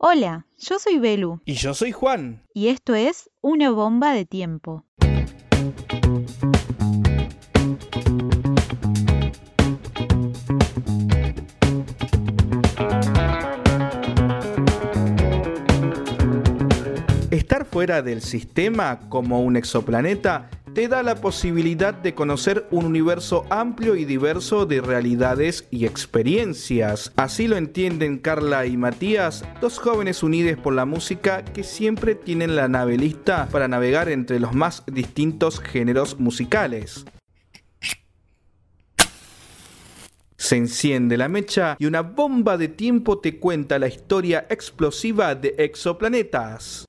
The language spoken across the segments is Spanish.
Hola, yo soy Belu. Y yo soy Juan. Y esto es Una bomba de tiempo. Estar fuera del sistema como un exoplaneta te da la posibilidad de conocer un universo amplio y diverso de realidades y experiencias. Así lo entienden Carla y Matías, dos jóvenes unidos por la música que siempre tienen la nave lista para navegar entre los más distintos géneros musicales. Se enciende la mecha y una bomba de tiempo te cuenta la historia explosiva de exoplanetas.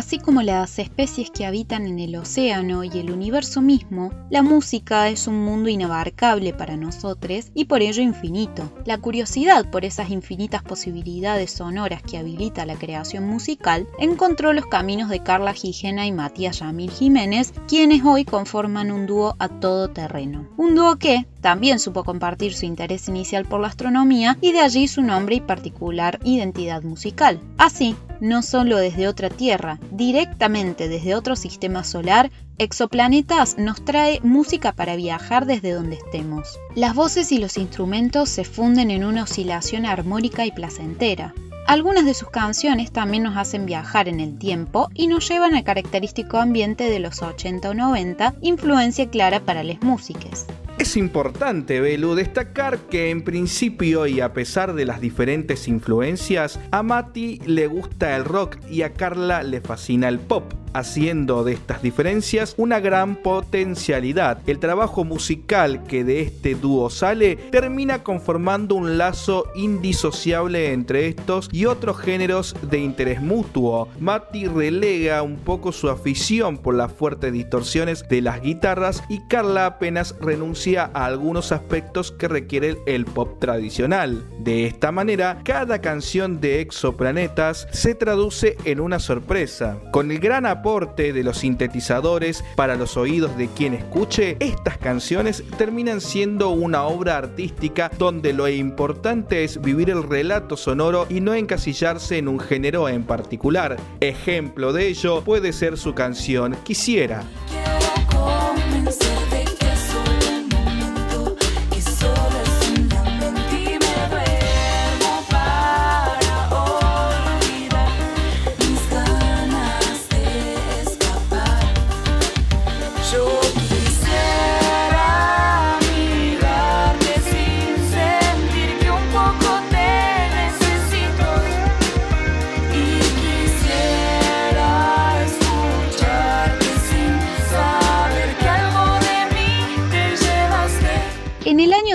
Así como las especies que habitan en el océano y el universo mismo, la música es un mundo inabarcable para nosotros y por ello infinito. La curiosidad por esas infinitas posibilidades sonoras que habilita la creación musical encontró los caminos de Carla Gijena y Matías Yamil Jiménez, quienes hoy conforman un dúo a todo terreno. Un dúo que también supo compartir su interés inicial por la astronomía y de allí su nombre y particular identidad musical. Así, no solo desde otra Tierra, directamente desde otro sistema solar, Exoplanetas nos trae música para viajar desde donde estemos. Las voces y los instrumentos se funden en una oscilación armónica y placentera. Algunas de sus canciones también nos hacen viajar en el tiempo y nos llevan al característico ambiente de los 80 o 90, influencia clara para las músicas. Es importante, Belu, destacar que en principio y a pesar de las diferentes influencias, a Mati le gusta el rock y a Carla le fascina el pop haciendo de estas diferencias una gran potencialidad. El trabajo musical que de este dúo sale termina conformando un lazo indisociable entre estos y otros géneros de interés mutuo. Mati relega un poco su afición por las fuertes distorsiones de las guitarras y Carla apenas renuncia a algunos aspectos que requiere el pop tradicional. De esta manera, cada canción de Exoplanetas se traduce en una sorpresa. Con el gran aporte de los sintetizadores para los oídos de quien escuche, estas canciones terminan siendo una obra artística donde lo importante es vivir el relato sonoro y no encasillarse en un género en particular. Ejemplo de ello puede ser su canción Quisiera.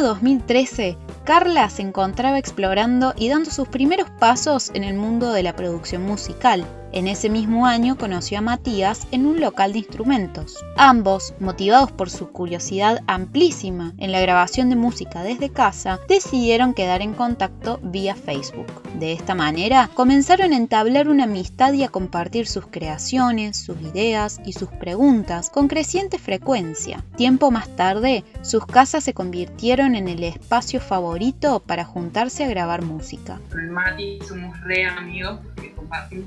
2013, Carla se encontraba explorando y dando sus primeros pasos en el mundo de la producción musical. En ese mismo año conoció a Matías en un local de instrumentos. Ambos, motivados por su curiosidad amplísima en la grabación de música desde casa, decidieron quedar en contacto vía Facebook. De esta manera, comenzaron a entablar una amistad y a compartir sus creaciones, sus ideas y sus preguntas con creciente frecuencia. Tiempo más tarde, sus casas se convirtieron en el espacio favorito para juntarse a grabar música. Con Mati somos re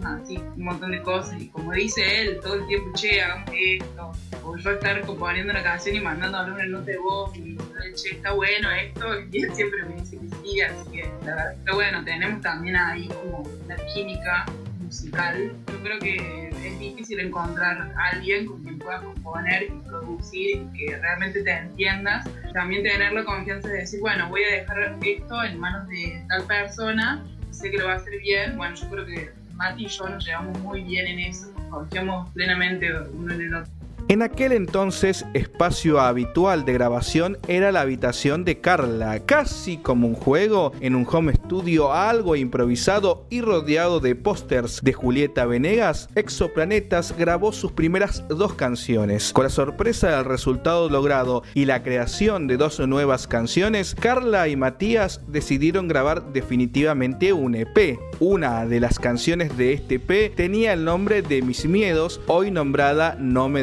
así un montón de cosas y como dice él, todo el tiempo, che, hagamos esto, o yo estar componiendo una canción y mandándole una nota de voz y che, está bueno esto, y él siempre me dice que sí, así que la verdad está bueno, tenemos también ahí como la química musical. Yo creo que es difícil encontrar a alguien con quien puedas componer y producir y que realmente te entiendas. También tener la confianza de decir, bueno, voy a dejar esto en manos de tal persona, sé que lo va a hacer bien. Bueno, yo creo que Mati y yo nos llevamos muy bien en eso, confiamos plenamente uno en el otro. En aquel entonces, espacio habitual de grabación era la habitación de Carla, casi como un juego, en un home studio algo improvisado y rodeado de pósters de Julieta Venegas, Exoplanetas grabó sus primeras dos canciones. Con la sorpresa del resultado logrado y la creación de dos nuevas canciones, Carla y Matías decidieron grabar definitivamente un EP. Una de las canciones de este EP tenía el nombre de Mis Miedos, hoy nombrada No me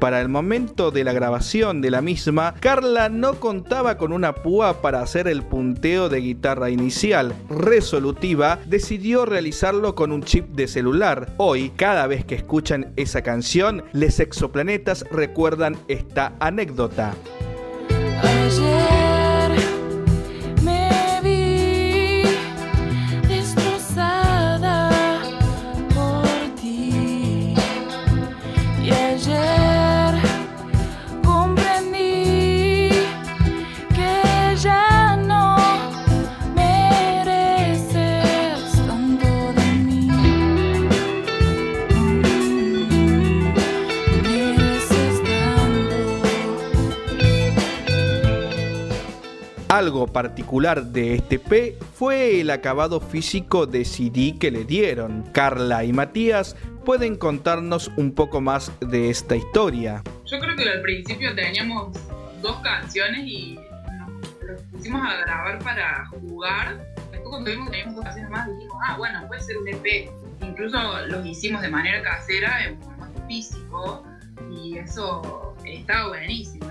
Para el momento de la grabación de la misma, Carla no contaba con una púa para hacer el punteo de guitarra inicial. Resolutiva, decidió realizarlo con un chip de celular. Hoy, cada vez que escuchan esa canción, les exoplanetas recuerdan esta anécdota. Algo particular de este P fue el acabado físico de CD que le dieron. Carla y Matías pueden contarnos un poco más de esta historia. Yo creo que al principio teníamos dos canciones y nos pusimos a grabar para jugar. Después cuando vimos que teníamos dos canciones más dijimos, ah, bueno, puede ser un EP. Incluso los hicimos de manera casera, en formato físico, y eso estaba buenísimo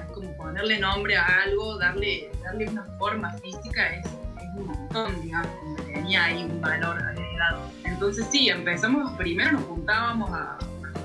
ponerle nombre a algo, darle, darle una forma física es, un montón, digamos, tenía ahí un valor agregado. Entonces sí, empezamos, primero nos juntábamos a,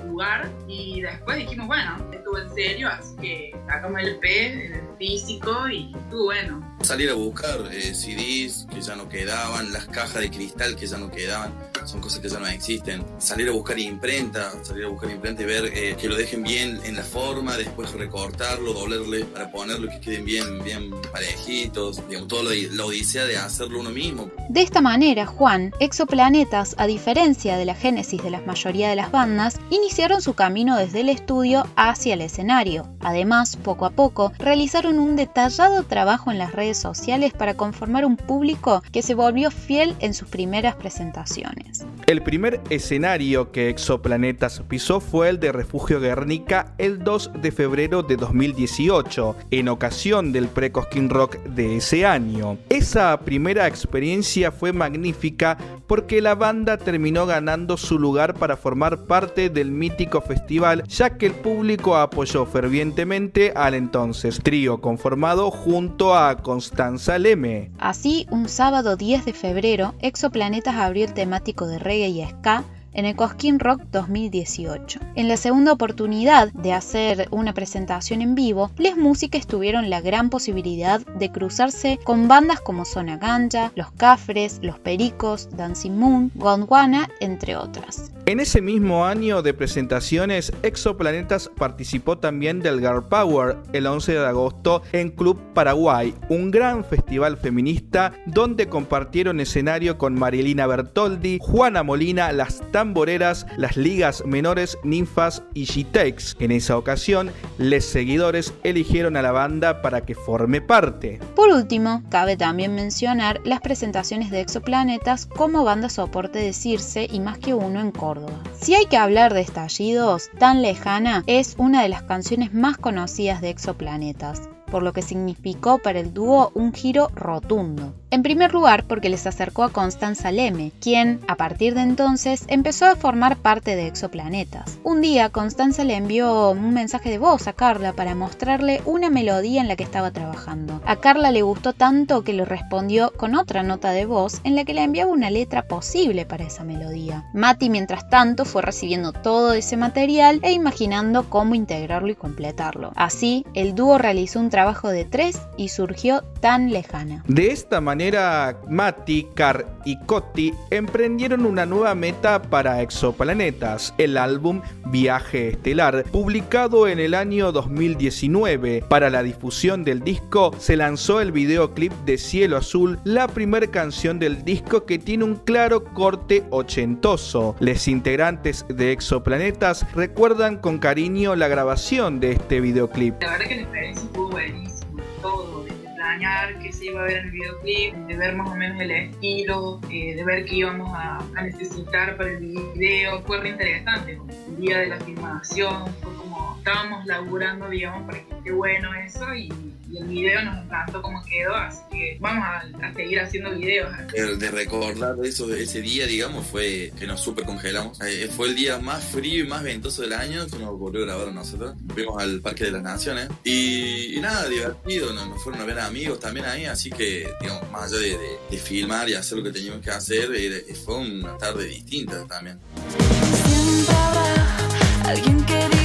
jugar y después dijimos, bueno, estuvo en serio, así que sacamos el P, el físico y estuvo bueno. Salir a buscar eh, CDs que ya no quedaban, las cajas de cristal que ya no quedaban son cosas que ya no existen. Salir a buscar imprenta, salir a buscar imprenta y ver eh, que lo dejen bien en la forma, después recortarlo, doblarle para ponerlo que queden bien, bien parejitos, digamos, toda la odisea de hacerlo uno mismo. De esta manera, Juan, Exoplanetas, a diferencia de la génesis de la mayoría de las bandas, iniciaron su camino desde el estudio hacia el escenario. Además, poco a poco, realizaron un detallado trabajo en las redes sociales para conformar un público que se volvió fiel en sus primeras presentaciones. El primer escenario que Exoplanetas pisó fue el de Refugio Guernica el 2 de febrero de 2018, en ocasión del pre-Cosquín Rock de ese año. Esa primera experiencia fue magnífica porque la banda terminó ganando su lugar para formar parte del mítico festival, ya que el público apoyó fervientemente al entonces trío conformado junto a Constanza Leme. Así, un sábado 10 de febrero, Exoplanetas abrió el temático de reggae y ska en el Cosquín Rock 2018. En la segunda oportunidad de hacer una presentación en vivo, Les Músicas tuvieron la gran posibilidad de cruzarse con bandas como Zona Ganja, Los Cafres, Los Pericos, Dancing Moon, Gondwana, entre otras. En ese mismo año de presentaciones, Exoplanetas participó también del Girl Power el 11 de agosto en Club Paraguay, un gran festival feminista donde compartieron escenario con Marilina Bertoldi, Juana Molina, Las las ligas menores Ninfas y G-Tex. En esa ocasión, les seguidores eligieron a la banda para que forme parte. Por último, cabe también mencionar las presentaciones de Exoplanetas como banda soporte de Circe y más que uno en Córdoba. Si hay que hablar de estallidos, Tan Lejana es una de las canciones más conocidas de Exoplanetas por lo que significó para el dúo un giro rotundo. En primer lugar, porque les acercó a Constanza Leme, quien, a partir de entonces, empezó a formar parte de Exoplanetas. Un día, Constanza le envió un mensaje de voz a Carla para mostrarle una melodía en la que estaba trabajando. A Carla le gustó tanto que le respondió con otra nota de voz en la que le enviaba una letra posible para esa melodía. Mati, mientras tanto, fue recibiendo todo ese material e imaginando cómo integrarlo y completarlo. Así, el dúo realizó un trabajo de tres y surgió tan lejana. De esta manera, Mati, Car y Coti emprendieron una nueva meta para exoplanetas, el álbum Viaje Estelar, publicado en el año 2019. Para la difusión del disco se lanzó el videoclip de Cielo Azul, la primera canción del disco que tiene un claro corte ochentoso. Los integrantes de Exoplanetas recuerdan con cariño la grabación de este videoclip. La verdad que la experiencia estuvo buenísima, todo, desde planear qué se iba a ver en el videoclip, de ver más o menos el estilo, eh, de ver qué íbamos a, necesitar para el video, fue re interesante. El día de la filmación fue como estábamos laburando, digamos, para que esté bueno eso y y el video nos encantó cómo quedó, así que vamos a, seguir haciendo videos. De, recordar eso, ese día, digamos, fue que nos super congelamos. Eh, fue el día más frío y más ventoso del año que nos volvió a grabar a nosotros. Fuimos al Parque de las Naciones y, nada, divertido, nos, fueron a ver amigos también ahí, así que, digamos, más allá de, filmar y hacer lo que teníamos que hacer, fue una tarde distinta también. Siempre habrá alguien que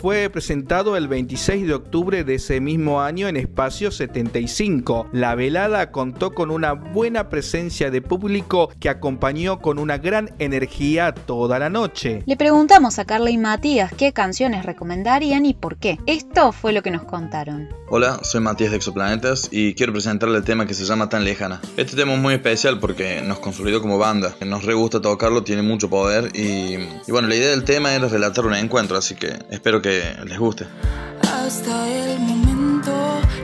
fue presentado el 26 de octubre de ese mismo año en Espacio 75. La velada contó con una buena presencia de público que acompañó con una gran energía toda la noche. Le preguntamos a Carla y Matías qué canciones recomendarían y por qué. Esto fue lo que nos contaron. Hola, soy Matías de Exoplanetas y quiero presentarle el tema que se llama Tan Lejana. Este tema es muy especial porque nos consolidó como banda. Nos re gusta tocarlo, tiene mucho poder y, y bueno, la idea del tema era relatar un encuentro, así que espero que les guste. Hasta el momento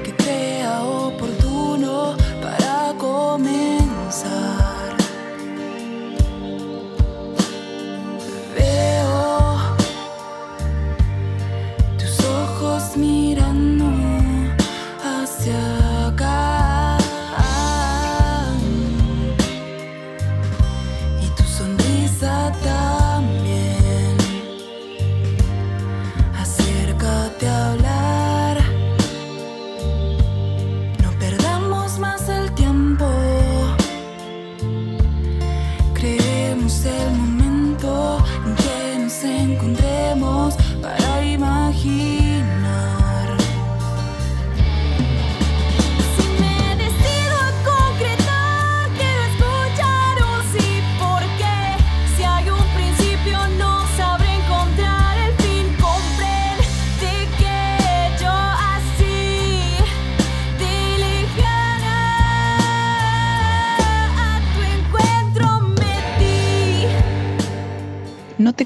que crea oportuno para comenzar.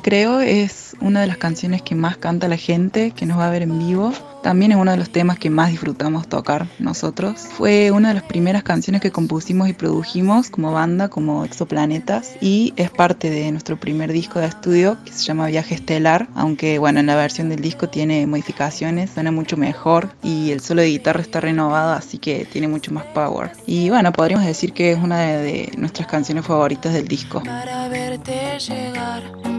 Creo es una de las canciones que más canta la gente que nos va a ver en vivo. También es uno de los temas que más disfrutamos tocar nosotros. Fue una de las primeras canciones que compusimos y produjimos como banda, como Exoplanetas, y es parte de nuestro primer disco de estudio que se llama Viaje Estelar, aunque bueno, en la versión del disco tiene modificaciones, suena mucho mejor y el solo de guitarra está renovado, así que tiene mucho más power. Y bueno, podríamos decir que es una de, de nuestras canciones favoritas del disco. Para verte llegar.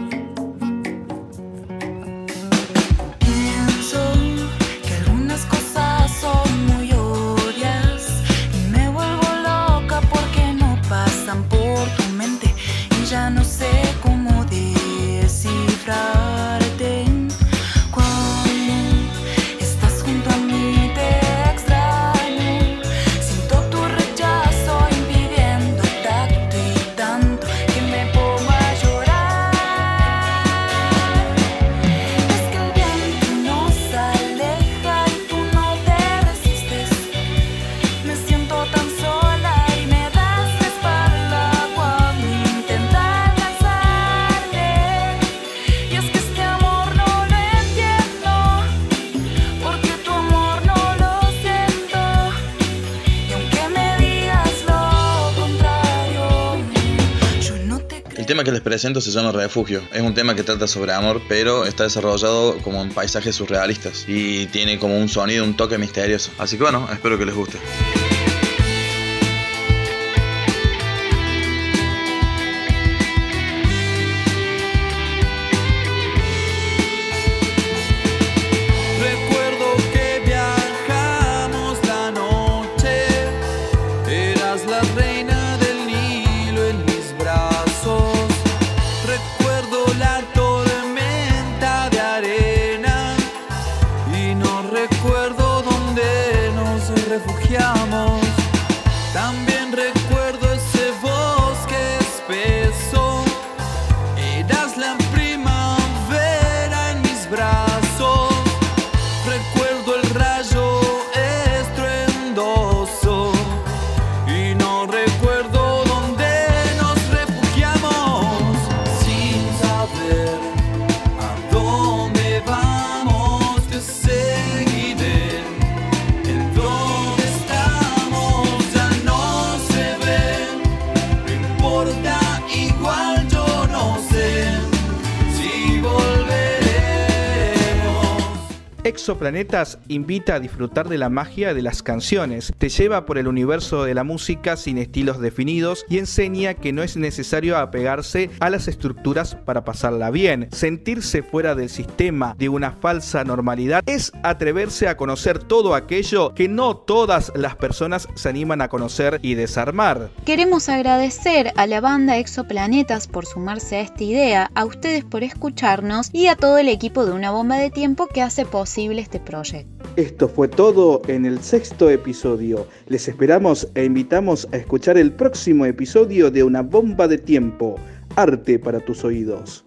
Que les presento se llama Refugio. Es un tema que trata sobre amor, pero está desarrollado como en paisajes surrealistas y tiene como un sonido, un toque misterioso. Así que bueno, espero que les guste. Exoplanetas invita a disfrutar de la magia de las canciones, te lleva por el universo de la música sin estilos definidos y enseña que no es necesario apegarse a las estructuras para pasarla bien. Sentirse fuera del sistema de una falsa normalidad es atreverse a conocer todo aquello que no todas las personas se animan a conocer y desarmar. Queremos agradecer a la banda Exoplanetas por sumarse a esta idea, a ustedes por escucharnos y a todo el equipo de Una Bomba de Tiempo que hace posible este proyecto. Esto fue todo en el sexto episodio. Les esperamos e invitamos a escuchar el próximo episodio de Una Bomba de Tiempo, Arte para tus oídos.